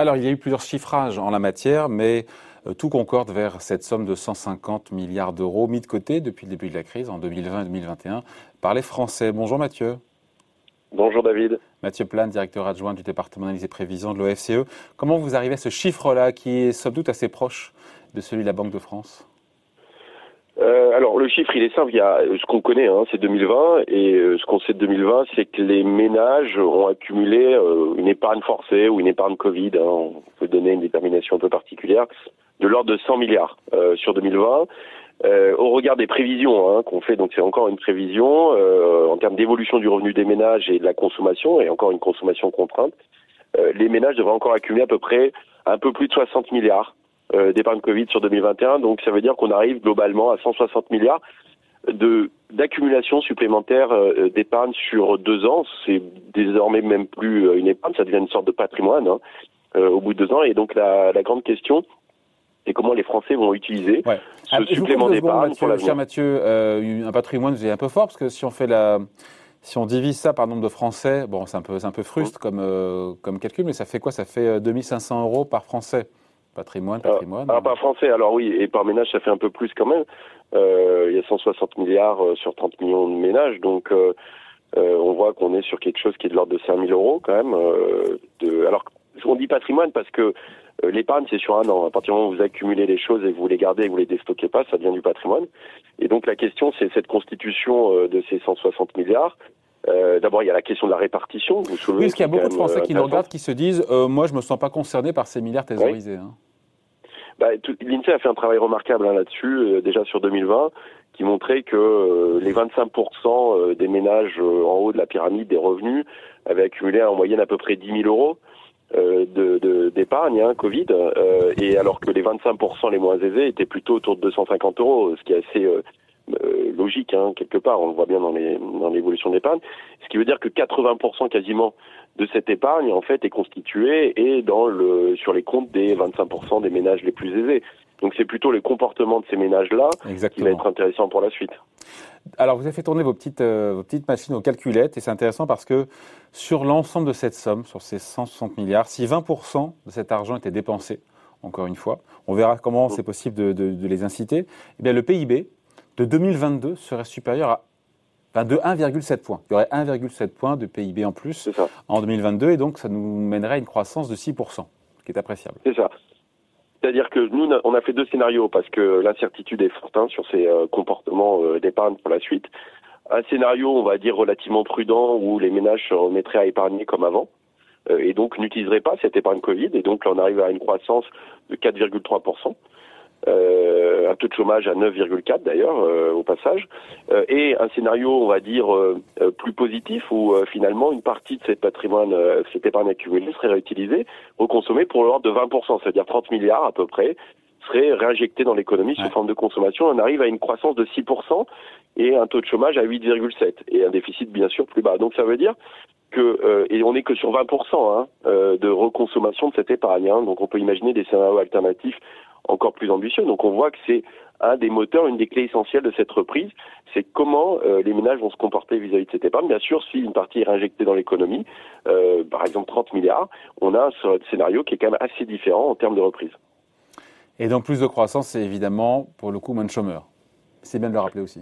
Alors, il y a eu plusieurs chiffrages en la matière, mais euh, tout concorde vers cette somme de 150 milliards d'euros mis de côté depuis le début de la crise en 2020 et 2021 par les Français. Bonjour Mathieu. Bonjour David. Mathieu Plane, directeur adjoint du département d'analyse et prévision de l'OFCE. Comment vous arrivez à ce chiffre-là qui est somme toute assez proche de celui de la Banque de France? Euh, alors le chiffre il est simple, il y a ce qu'on connaît, hein, c'est 2020 et euh, ce qu'on sait de 2020, c'est que les ménages ont accumulé euh, une épargne forcée ou une épargne Covid. Hein, on peut donner une détermination un peu particulière de l'ordre de 100 milliards sur 2020. au regard des prévisions hein, qu'on fait, donc c'est encore une prévision en termes d'évolution du revenu des ménages et de la consommation, et encore une consommation contrainte, les ménages devraient encore accumuler à peu près un peu plus de 60 milliards euh, d'épargne Covid sur 2021. Donc ça veut dire qu'on arrive globalement à 160 milliards de d'accumulation supplémentaire euh, d'épargne sur deux ans. C'est désormais même plus euh, une épargne, ça devient une sorte de patrimoine hein, au bout de deux ans. Et donc la, la grande question, c'est comment les Français vont utiliser ce ah, supplément d'épargne pour l'avenir. Cher Mathieu, un patrimoine, vous êtes un peu fort parce que si on fait la si on divise ça par nombre de Français, bon, c'est un peu, un peu fruste comme, comme calcul, mais ça fait quoi? Ça fait 2500 euros par Français. Patrimoine, ah, patrimoine. Ah, par français, alors oui, et par ménage, ça fait un peu plus quand même. Euh, il y a 160 milliards euh, sur 30 millions de ménages, donc euh, on voit qu'on est sur quelque chose qui est de l'ordre de 5000 euros quand même. de, alors, on dit patrimoine parce que l'épargne, c'est sur un an. À partir du moment où vous accumulez les choses et que vous les gardez et que vous les déstockez pas, ça devient du patrimoine. Et donc la question, c'est cette constitution de ces 160 milliards. D'abord, il y a la question de la répartition. Vous oui, parce qu'il y a beaucoup de Français qui nous regardent, qui se disent Moi, je me sens pas concerné par ces milliards thésaurisés. Hein. Bah, L'INSEE a fait un travail remarquable hein, là-dessus, euh, déjà sur 2020, qui montrait que euh, les 25% euh, des ménages en haut de la pyramide des revenus avaient accumulé en moyenne à peu près 10 000 euros d'épargne de, hein, Covid, et alors que les 25% les moins aisés étaient plutôt autour de 250 euros, ce qui est assez logique hein, quelque part, on le voit bien dans l'évolution dans d'épargne, ce qui veut dire que 80% quasiment de cette épargne en fait est constituée et dans le sur les comptes des 25% des ménages les plus aisés. Donc c'est plutôt le comportement de ces ménages-là qui va être intéressant pour la suite. Alors vous avez fait tourner vos petites, euh, vos petites machines aux calculettes et c'est intéressant parce que sur l'ensemble de cette somme, sur ces 160 milliards, si 20% de cet argent était dépensé, encore une fois, on verra comment mmh. c'est possible de, de, de, les inciter, eh bien le PIB de 2022 serait supérieur à de 1,7 points. Il y aurait 1,7 points de PIB en plus en 2022 et donc ça nous mènerait à une croissance de 6%, ce qui est appréciable. C'est ça. C'est-à-dire que nous, on a fait deux scénarios parce que l'incertitude est forte hein, sur ces euh, comportements euh, d'épargne pour la suite. Un scénario, on va dire, relativement prudent où les ménages se remettraient à épargner comme avant euh, et donc n'utiliseraient pas cette épargne Covid et donc là on arrive à une croissance de 4,3% euh, un taux de chômage à 9,4 d'ailleurs euh, au passage, euh, et un scénario, on va dire, euh, plus positif où finalement une partie de cette patrimoine, cette épargne accumulée serait réutilisée, reconsommée pour l'ordre de 20%, c'est-à-dire 30 milliards à peu près, serait réinjecté dans l'économie sous forme de consommation. On arrive à une croissance de 6% et un taux de chômage à 8,7 et un déficit bien sûr plus bas. Donc ça veut dire que et on n'est que sur 20% hein, de reconsommation de cette épargne. Hein. donc on peut imaginer des scénarios alternatifs encore plus ambitieux. Donc on voit que c'est un des moteurs, une des clés essentielles de cette reprise, c'est comment euh, les ménages vont se comporter vis-à-vis de cette épargne. Bien sûr, si une partie est réinjectée dans l'économie, euh, par exemple 30 milliards, on a un scénario qui est quand même assez différent en termes de reprise. Et donc plus de croissance, c'est évidemment pour le coup moins de chômeurs. C'est bien de le rappeler aussi.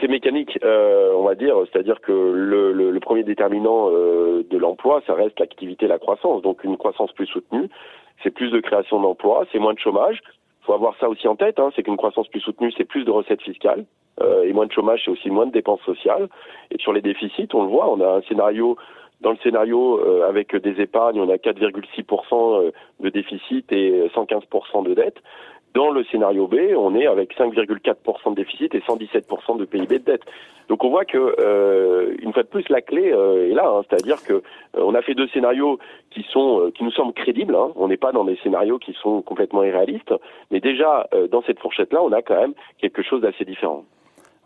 C'est mécanique, euh, on va dire, c'est-à-dire que le, premier déterminant euh, de l'emploi, ça reste l'activité et la croissance. Donc une croissance plus soutenue, c'est plus de création d'emplois, c'est moins de chômage. Il faut avoir ça aussi en tête, hein, c'est qu'une croissance plus soutenue, c'est plus de recettes fiscales. Euh, et moins de chômage, c'est aussi moins de dépenses sociales. Et sur les déficits, on le voit, on a un scénario, dans le scénario euh, avec des épargnes, on a 4,6% euh, de déficit et 115% de dette. Dans le scénario B, on est avec 5,4% de déficit et 117% de PIB de dette. Donc on voit que euh, une fois de plus la clé euh, est là, hein. c'est-à-dire que euh, on a fait deux scénarios qui sont euh, qui nous semblent crédibles. Hein. On n'est pas dans des scénarios qui sont complètement irréalistes, mais déjà dans cette fourchette-là, on a quand même quelque chose d'assez différent.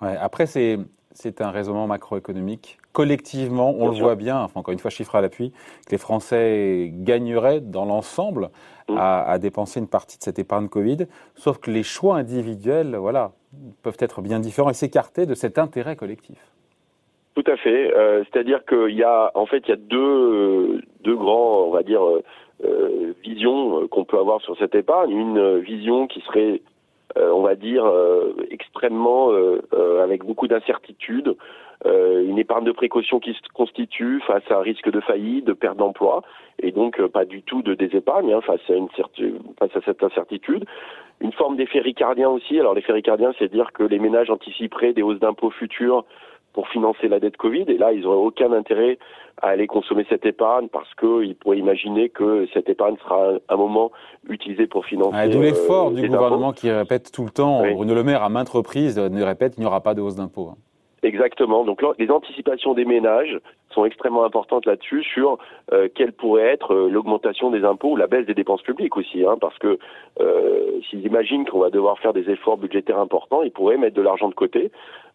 Ouais, après c'est c'est un raisonnement macroéconomique. Collectivement, on le voit bien, enfin, encore une fois, chiffre à l'appui, que les Français gagneraient dans l'ensemble mmh. à, dépenser une partie de cette épargne Covid, sauf que les choix individuels, voilà, peuvent être bien différents et s'écarter de cet intérêt collectif. Tout à fait. Euh, c'est-à-dire qu'il y a, en fait, il y a deux, deux grands, on va dire, vision qu'on peut avoir sur cette épargne, une vision qui serait on va dire, extrêmement avec beaucoup d'incertitudes, une épargne de précaution qui se constitue face à un risque de faillite, de perte d'emploi, et donc pas du tout de désépargne hein, face, à une face à cette incertitude. Une forme d'effet ricardien aussi. Alors l'effet ricardien, c'est dire que les ménages anticiperaient des hausses d'impôts futures pour financer la dette Covid. Et là, ils n'auraient aucun intérêt à aller consommer cette épargne parce qu'ils pourraient imaginer que cette épargne sera un, moment utilisée pour financer. Ah, D'où l'effort euh, du gouvernement qui répète tout le temps, Bruno Le Maire à maintes reprises ne répète qu'il n'y aura pas de hausse d'impôts. Exactement. Donc les anticipations des ménages sont extrêmement importantes là-dessus sur euh, quelle pourrait être euh, l'augmentation des impôts ou la baisse des dépenses publiques aussi, hein, parce que euh, s'ils imaginent qu'on va devoir faire des efforts budgétaires importants, ils pourraient mettre de l'argent de côté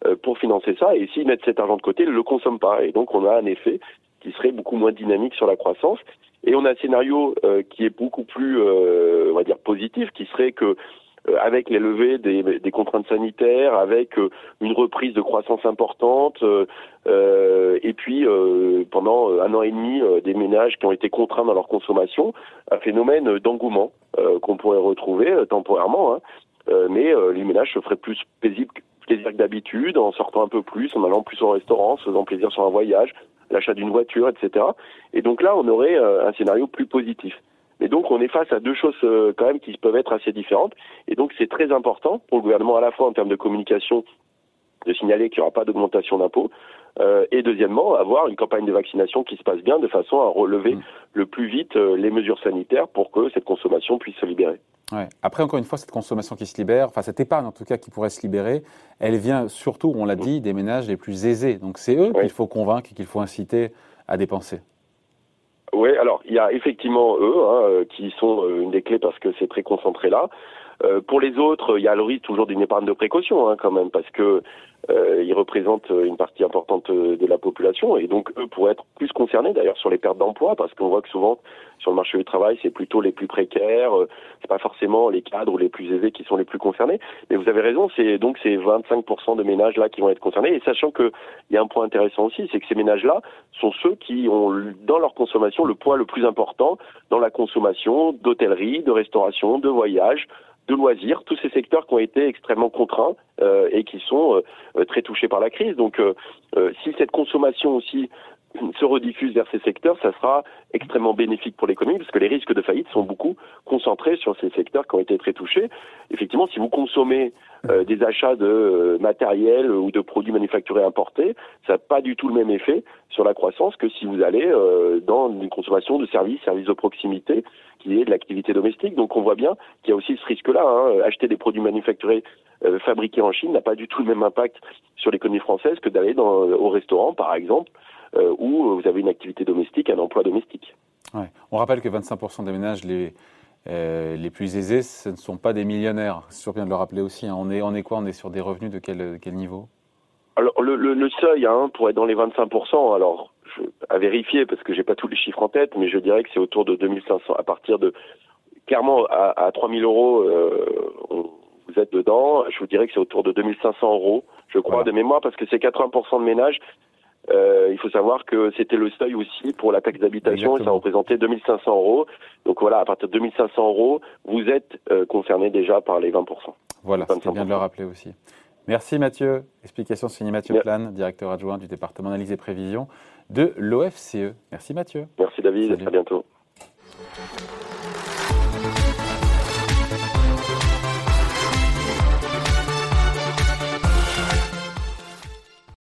euh, pour financer ça, et s'ils mettent cet argent de côté, ils ne le consomment pas, et donc on a un effet qui serait beaucoup moins dynamique sur la croissance. Et on a un scénario qui est beaucoup plus, on va dire, positif, qui serait que euh, avec les levées des, contraintes sanitaires, avec euh, une reprise de croissance importante, euh, et puis pendant un an et demi, des ménages qui ont été contraints dans leur consommation, un phénomène d'engouement qu'on pourrait retrouver temporairement, hein. mais les ménages se feraient plus paisibles plaisir que d'habitude, en sortant un peu plus, en allant plus au restaurant, en faisant plaisir sur un voyage, l'achat d'une voiture, etc. Et donc là, on aurait un scénario plus positif. Mais donc on est face à deux choses euh, quand même qui peuvent être assez différentes. Et donc c'est très important pour le gouvernement à la fois en termes de communication de signaler qu'il n'y aura pas d'augmentation d'impôts, euh, et deuxièmement, avoir une campagne de vaccination qui se passe bien de façon à relever mmh. le plus vite euh, les mesures sanitaires pour que cette consommation puisse se libérer. Ouais. Après, encore une fois, cette consommation qui se libère, enfin cette épargne en tout cas qui pourrait se libérer, elle vient surtout, on l'a mmh. dit, des ménages les plus aisés. Donc c'est eux qu'il faut convaincre et qu'il faut inciter à dépenser. Oui, alors il y a effectivement eux hein, euh, qui sont euh, une des clés parce que c'est très concentré là. Euh, pour les autres, il y a le risque toujours d'une épargne de précaution hein, quand même parce que euh, ils représentent une partie importante de la population et donc eux pourraient être plus concernés d'ailleurs sur les pertes d'emploi parce qu'on voit que souvent sur le marché du travail c'est plutôt les plus précaires, euh, c'est pas forcément les cadres ou les plus aisés qui sont les plus concernés. Mais vous avez raison, c'est donc ces 25% de ménages là qui vont être concernés et sachant que il y a un point intéressant aussi, c'est que ces ménages là sont ceux qui ont dans leur consommation le poids le plus important dans la consommation d'hôtellerie, de restauration, de voyage de loisirs, tous ces secteurs qui ont été extrêmement contraints euh, et qui sont euh, très touchés par la crise. Donc, euh, si cette consommation aussi se rediffuse vers ces secteurs, ça sera extrêmement bénéfique pour l'économie parce que les risques de faillite sont beaucoup concentrés sur ces secteurs qui ont été très touchés. Effectivement, si vous consommez des achats de matériel ou de produits manufacturés importés, ça n'a pas du tout le même effet sur la croissance que si vous allez dans une consommation de services, services de proximité, qui est de l'activité domestique. Donc on voit bien qu'il y a aussi ce risque-là. Hein. Acheter des produits manufacturés euh, fabriqués en Chine n'a pas du tout le même impact sur l'économie française que d'aller au restaurant, par exemple, euh, où vous avez une activité domestique, un emploi domestique. On rappelle que 25% des ménages les, euh, les plus aisés, ce ne sont pas des millionnaires. C'est sûr bien de le rappeler aussi. Hein. On, est, on est quoi? On est sur des revenus de quel, quel niveau? Alors le, le, le seuil hein, pour être dans les 25%, alors je, à vérifier parce que j'ai pas tous les chiffres en tête, mais je dirais que c'est autour de 2500. À partir de clairement à, à 3000 euros, euh, vous êtes dedans. Je vous dirais que c'est autour de 2500 euros, je crois de mémoire, parce que c'est 80% de ménages. Euh, il faut savoir que c'était le seuil aussi pour la taxe d'habitation et ça représentait 2500 euros. Donc voilà, à partir de 2500 euros, vous êtes euh, concerné déjà par les 20%. Voilà, c'est bien de le rappeler aussi. Merci Mathieu. Explication signée Mathieu Plan, directeur adjoint du département analyse et prévision de l'OFCE. Merci Mathieu. Merci David, à bientôt.